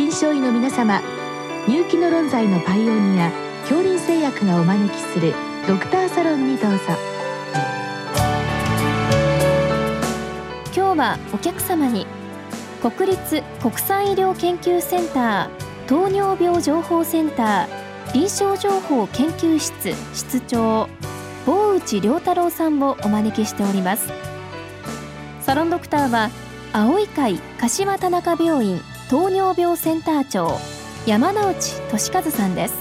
臨床医の皆様入気の論剤のパイオニア恐林製薬がお招きするドクターサロンにどうぞ。今日はお客様に国立国際医療研究センター糖尿病情報センター臨床情報研究室室長坊内良太郎さんをお招きしております。サロンドクターは青い会柏田中病院糖尿病センター長山内俊和さんです。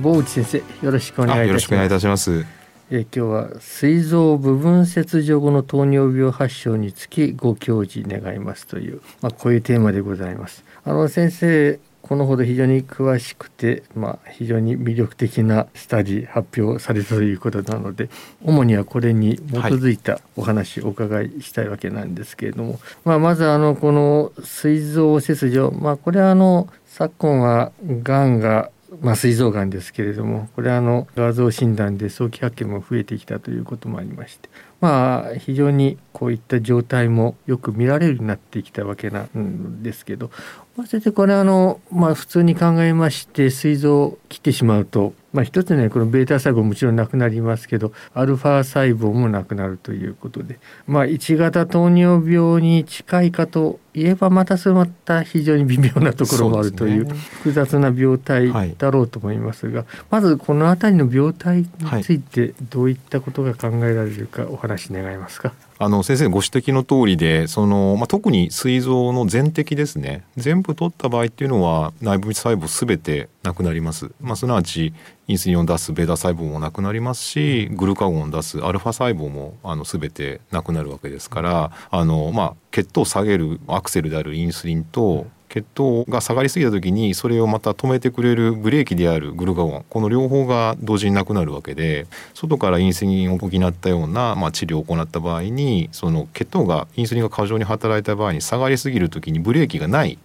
坊内先生よろしくお願いいたします。よろしくお願いいたします。え今日は膵臓部分切除後の糖尿病発症につきご教示願いますという、まあ、こういうテーマでございます。あの先生このほど非常に詳しくて、まあ、非常に魅力的なスタディ発表されたということなので主にはこれに基づいたお話をお伺いしたいわけなんですけれども、はい、まあ、まずあのこの膵臓切除、まあ、これはあの昨今はがんがまあ、膵臓がんですけれどもこれはあの画像診断で早期発見も増えてきたということもありましてまあ非常にこういった状態もよく見られるようになってきたわけなんですけど、まあ、先生これあの、まあ、普通に考えまして膵臓を切ってしまうとまあ、一つねこのベータ細胞もちろんなくなりますけどアルファ細胞もなくなるということで、まあ、1型糖尿病に近いかといえばまたそれまた非常に微妙なところもあるという複雑な病態だろうと思いますが、まずこの辺りの病態についてどういったことが考えられるかお話願えますか？あの先生ご指摘の通りでその、まあ、特に膵臓の全摘ですね。全部取った場合っていうのは内分泌細胞すべてなくなります、まあ、すなわちインスリンを出すベータ細胞もなくなりますしグルカゴンを出すアルファ細胞もあの全てなくなるわけですからあの、まあ、血糖を下げるアクセルであるインスリンと血糖が下がりすぎた時にそれをまた止めてくれるブレーキであるグルカゴンこの両方が同時になくなるわけで外からインスリンを補ったような、まあ、治療を行った場合にその血糖がインスリンが過剰に働いた場合に下がりすぎる時にブレーキがない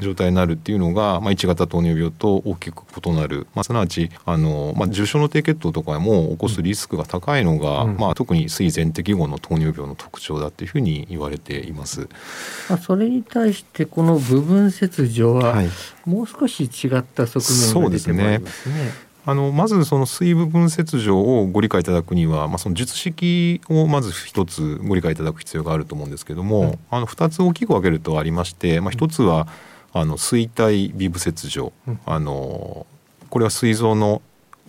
状態になるっていうのが、まあ、1型糖尿病と大きく異なる、まあ、すなわちあの、まあ、重症の低血糖とかも起こすリスクが高いのが、うん、まあ、特に膵全摘後の糖尿病の特徴だっていうふうに言われています。まあ、それに対してこの部分切除は、もう少し違った側面が出てまいりますね。あのまずその水部分切除をご理解いただくには、まあ、その術式をまず一つご理解いただく必要があると思うんですけども、うん、あの2つ大きく分けるとありまして、まあ、1つはあの衰体ビブ切除、うん、あのこれは膵臓の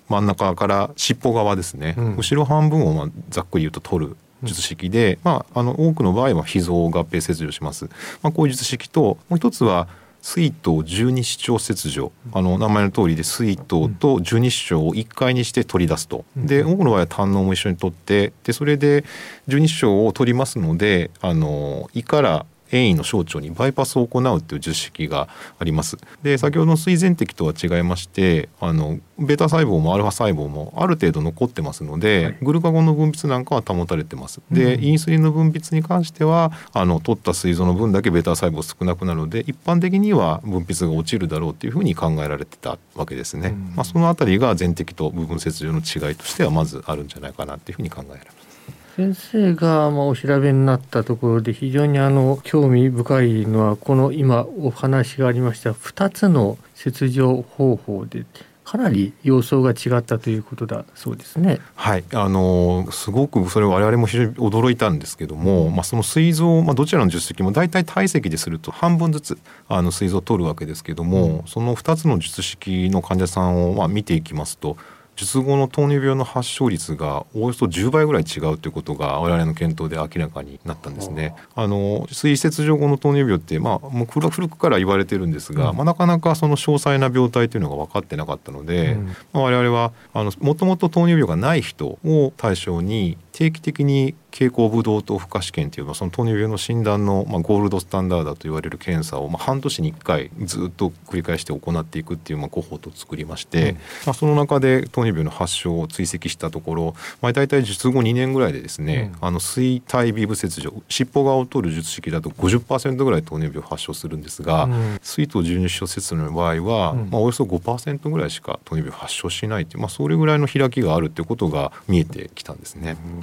真ん中から尻尾側ですね、うん、後ろ半分をまあざっくり言うと取る術式で、まあ、あの多くの場合は脾臓合併切除します。まあ、こういう術式ともう一つは水筒十二指腸切除。あの名前の通りで水筒と十二指腸を1回にして取り出すと。で多くの場合は胆のも一緒に取ってでそれで十二指腸を取りますのであの胃から遠位の小腸にバイパスを行うという術式があります。で先ほどの水前摘とは違いましてあのベータ細胞もアルファ細胞もある程度残ってますので、はい、グルカゴンの分泌なんかは保たれてます。で、うん、インスリンの分泌に関してはあの取った膵臓の分だけベータ細胞少なくなるので一般的には分泌が落ちるだろうというふうに考えられてたわけですね。うん、まあ、そのあたりが全摘と部分切除の違いとしてはまずあるんじゃないかなというふうに考えられます。先生がまあお調べになったところで非常にあの興味深いのはこの今お話がありました2つの切除方法でかなり様相が違ったということだそうですね。はい、あのすごくそれ我々も非常に驚いたんですけども、うん、まあその膵臓、まあどちらの術式も大体体積ですると半分ずつあの膵臓を取るわけですけども、うん、その2つの術式の患者さんをまあ見ていきますと。術後の糖尿病の発症率がおよそ10倍ぐらい違うということが我々の検討で明らかになったんですね。あの水切除後の糖尿病ってまあもう古くから言われてるんですが、うん、まあ、なかなかその詳細な病態というのが分かってなかったので、うん、まあ、我々はあのもともと糖尿病がない人を対象に定期的に経口ブドウ糖負荷試験というその糖尿病の診断の、まあ、ゴールドスタンダードと言われる検査を、まあ、半年に1回ずっと繰り返して行っていくっていう、まあ、コホートを作りまして、うん、まあ、その中で糖尿病の発症を追跡したところ、まあ、大体術後2年ぐらいでですね、うん、あの水体ビブ切除尻尾側を取る術式だと50%ぐらい糖尿病を発症するんですが、うん、水筒十二小切除の場合は、まあ、およそ5%ぐらいしか糖尿病発症しないという、まあ、それぐらいの開きがあるってことが見えてきたんですね。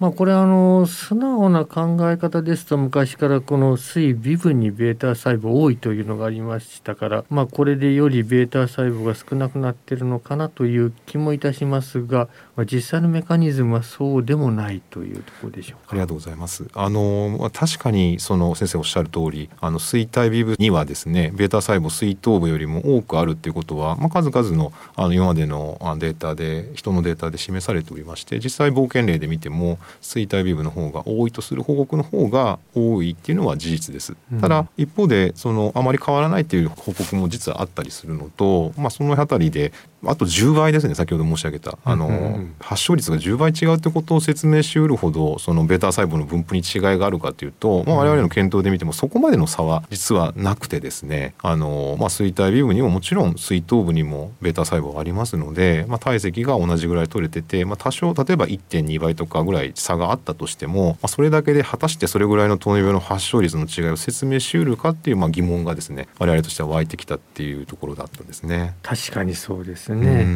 まあ、これあの素直な考え方ですと昔からこの水微分に β 細胞多いというのがありましたから、まあ、これでより β 細胞が少なくなっているのかなという気もいたしますが、まあ、実際のメカニズムはそうでもないというところでしょうか。ありがとうございます。あの確かにその先生おっしゃる通りあの水体微分にはですね β 細胞水頭部よりも多くあるっていうことは、まあ、数々のあの今までのデータで人のデータで示されておりまして実際冒険例で見ても 衰退ビブの方が多いとする報告の方が多いっていうのは事実です。ただ一方でそのあまり変わらないっていう報告も実はあったりするのと、まあ、その辺りであと10倍ですね先ほど申し上げた。あの、発症率が10倍違うってことを説明しうるほどそのベータ細胞の分布に違いがあるかというと、まあ、我々の検討で見てもそこまでの差は実はなくてですねあの、まあ、衰退ビブにももちろん水頭部にもベータ細胞がありますので、まあ、体積が同じぐらい取れてて、まあ、多少例えば1.2倍とかぐらい差があったとしても、まあ、それだけで果たしてそれぐらいの糖尿病の発症率の違いを説明しうるかっていうまあ疑問がですね我々としては湧いてきたっていうところだったんですね。確かにそうですね、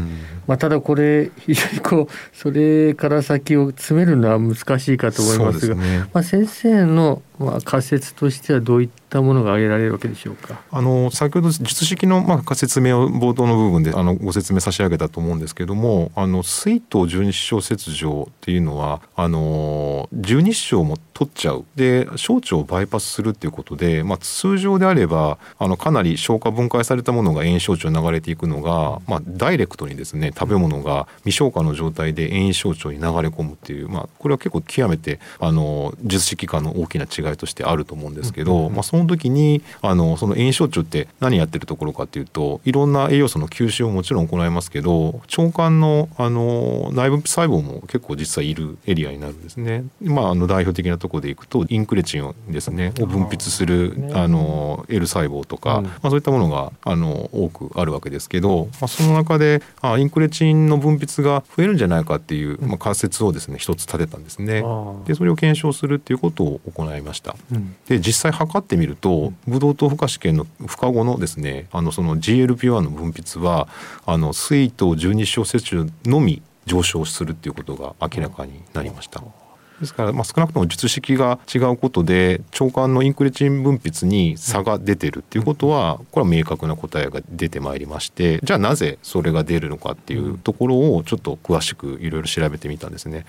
まあ、ただこれ非常にこうそれから先を詰めるのは難しいかと思いますが、ね、まあ、先生のまあ仮説としてはどういったものが挙げられるわけでしょうか？あの先ほど術式のまあ説明を冒頭の部分であのご説明差し上げたと思うんですけどもあの水筒十二指腸切除っていうのはあの十二指腸も取っちゃう。で小腸をバイパスするっていうことで、まあ、通常であればあのかなり消化分解されたものが炎小腸に流れていくのが、まあ、ダイレクトにですね食べ物が未消化の状態で炎小腸に流れ込むっていう、まあ、これは結構極めてあの術式間の大きな違いとしてあると思うんですけど、まあ、その時にあのその炎症腸って何やってるところかっていうといろんな栄養素の吸収ももちろん行いますけど腸管のあの内分泌細胞も結構実際いるエリアになるんですね。まあ、あの代表的なところでいくとインクレチンをですねを分泌するあの L 細胞とか、うん、まあ、そういったものがあの多くあるわけですけど、まあ、その中であインクレチンの分泌が増えるんじゃないかっていう、まあ、仮説をですね一つ立てたんですね。でそれを検証するっていうことを行いました。うん、で実際測ってみるとブドウ糖負荷試験の負荷後のですねあのその GLP-1 の分泌はあの水糖12小摂取のみ上昇するっていうことが明らかになりました。ですから、まあ、少なくとも術式が違うことで腸管のインクレチン分泌に差が出てるっていうことはこれは明確な答えが出てまいりましてじゃあなぜそれが出るのかっていうところをちょっと詳しくいろいろ調べてみたんですね。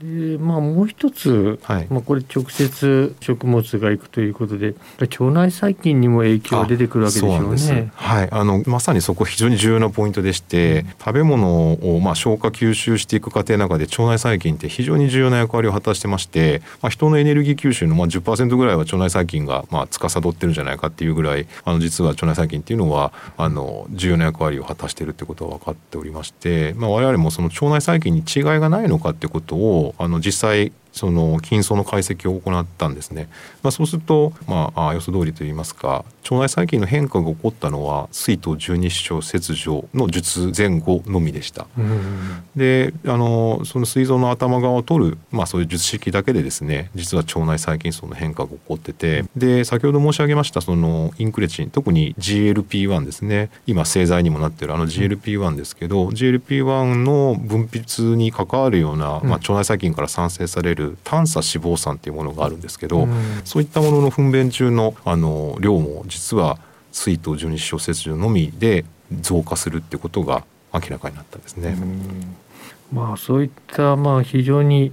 うん、でまあ、もう一つ、はい、まあ、これ直接食物がいくということで腸内細菌にも影響が出てくるわけでしょうね。はい、あのまさにそこ非常に重要なポイントでして、うん、食べ物をまあ消化吸収していく過程の中で腸内細菌って非常に重要な役割を果たしてまして、まあ、人のエネルギー吸収のまあ10%ぐらいは腸内細菌がまあ司ってるんじゃないかっていうぐらいあの実は腸内細菌っていうのはあの重要な役割を果たしてるってことは分かっておりまして、まあ、我々もその腸内細菌に違いがないのかってことをあの実際その筋層の解析を行ったんですね。まあ、そうすると、まあ、予想通りといいますか腸内細菌の変化が起こったのは水筒十二指腸切除の術前後のみでした。であのその膵臓の頭側を取る、まあ、そういう術式だけでですね実は腸内細菌層の変化が起こっててで先ほど申し上げましたそのインクレチン特に GLP-1 ですね今製剤にもなってるあの GLP-1 ですけど、GLP-1 の分泌に関わるような、まあ、腸内細菌から産生されるる短鎖脂肪酸っていうものがあるんですけど、うん、そういったものの糞便中のあの量も実は水筒十二指腸切除のみで増加するってことが明らかになったんですね。まあそういったまあ非常に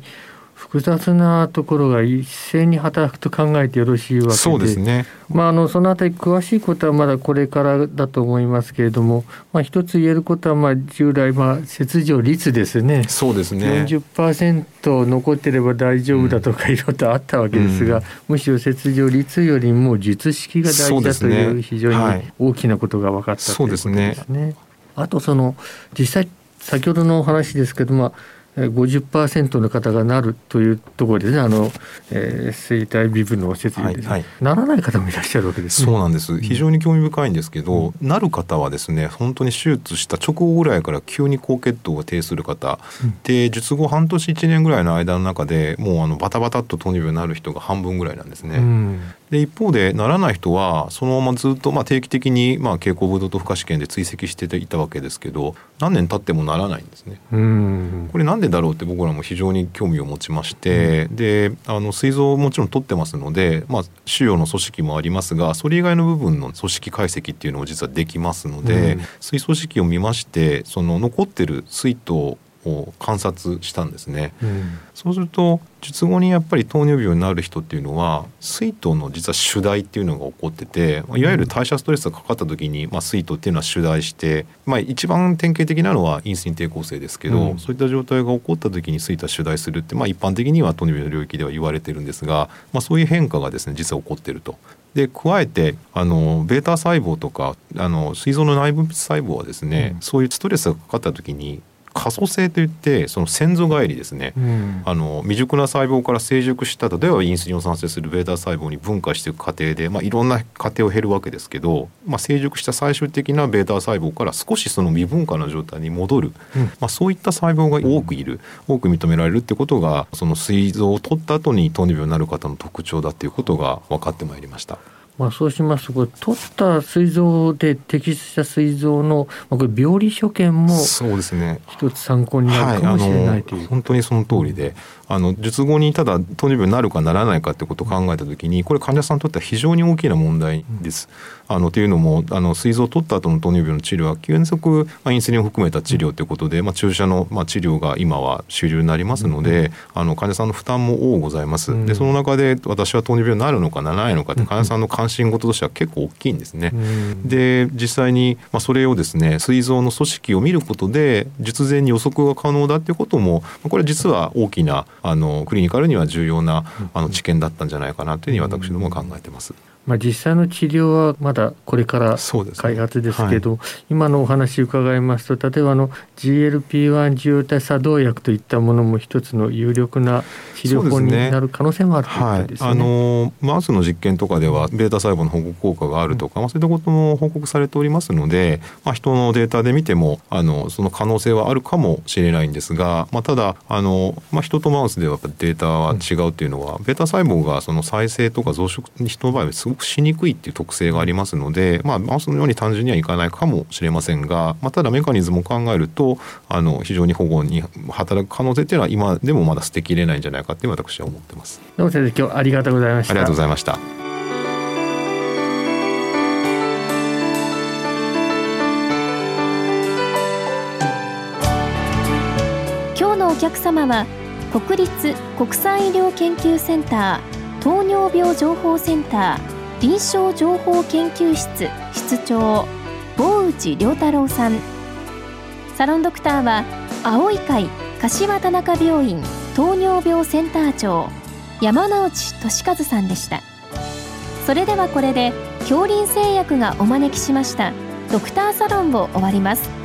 複雑なところが一斉に働くと考えてよろしいわけで。そうですね、まあ、あのそのあたり詳しいことはまだこれからだと思いますけれども、まあ、一つ言えることはまあ従来まあ切除率ですね。そうですね。40%残ってれば大丈夫だとかいろいろとあったわけですが、うん、むしろ切除率よりも術式が大事だという非常に大きなことが分かったということですね。あとその実際先ほどのお話ですけども50%の方がなるというところですね。あの、えー、生体微分の設備で、はいはい、ならない方もいらっしゃるわけです、ね、そうなんです。非常に興味深いんですけど、うん、なる方はですね本当に手術した直後ぐらいから急に高血糖が低する方、うん、で術後半年1年ぐらいの間の中でもうあのバタバタっと糖尿病になる人が半分ぐらいなんですね。うん、で一方でならない人はそのままずっと、まあ、定期的に、まあ、経口ブドウ糖負荷試験で追跡していたわけですけど何年経ってもならないんですね。これなんでだろうって僕らも非常に興味を持ちまして、うん、であの膵臓もちろん取ってますので、まあ、腫瘍の組織もありますがそれ以外の部分の組織解析っていうのも実はできますので、うん、膵組織を見ましてその残ってる膵糖を観察したんですね、うん、そうすると術後にやっぱり糖尿病になる人っていうのは水糖の実は主題っていうのが起こってていわゆる代謝ストレスがかかった時に、まあ、水糖っていうのは主題して、まあ、一番典型的なのはインスリン抵抗性ですけど、うん、そういった状態が起こった時に水糖は主題するって、まあ、一般的には糖尿病の領域では言われてるんですが、まあ、そういう変化がですね実は起こってると。で加えてあのベータ細胞とかあの膵臓の内分泌細胞はですね、うん、そういうストレスがかかった時に可塑性といってその先祖返りですね、うん、あの未熟な細胞から成熟した例えばインスリンを産生するベータ細胞に分化していく過程で、まあ、いろんな過程を経るわけですけど、まあ、成熟した最終的なベータ細胞から少しその未分化の状態に戻る、うん、まあ、そういった細胞が多くいる多く認められるってことがその膵臓を取った後に糖尿病になる方の特徴だっていうことが分かってまいりました。まあ、そうしますとこれ取った膵臓で摘出した膵臓の、まあ、これ病理所見もそうですね。一つ参考になるかもしれないという、はい、本当にその通りで、あの術後にただ糖尿病になるかならないかってことを考えた時にこれ患者さんにとっては非常に大きな問題です。あのというのもあの膵臓を取った後の糖尿病の治療は継続、まあ、インスリンを含めた治療ということで、まあ、注射の、まあ、治療が今は主流になりますので、あの患者さんの負担も多ございます。でその中で私は糖尿病になるのかならないのかって患者さんの関心事としては結構大きいんですね。で実際に、まあ、それをですね膵臓の組織を見ることで術前に予測が可能だっていうこともこれ実は大きなあのクリニカルには重要なあの知見だったんじゃないかなというふうに私ども考えてます。まあ、実際の治療はまだこれから開発ですけど、ねはい、今のお話伺いますと例えばあの GLP-1 受容体作動薬といったものも一つの有力な治療法になる可能性もあるということですね。はい、あのマウスの実験とかではベータ細胞の保護効果があるとか、まあ、そういったことも報告されておりますので、まあ、人のデータで見てもあのその可能性はあるかもしれないんですが、まあ、ただあの、まあ、人とマウスではデータは違うっていうのは、うん、ベータ細胞がその再生とか増殖に人の場合はすごくしにくいっていう特性がありますので、まあ、マウスのように単純にはいかないかもしれませんが、まあ、ただメカニズムを考えるとあの非常に保護に働く可能性っていうのは今でもまだ捨てきれないんじゃないかって私は思ってます。どうも先生今日ありがとうございました。ありがとうございました。今日のお客様は国立国際医療研究センター糖尿病情報センター臨床情報研究室室長坊内良太郎さん。サロンドクターは青い会柏田中病院糖尿病センター長山内俊和さんでした。それではこれで恐林製薬がお招きしましたドクターサロンを終わります。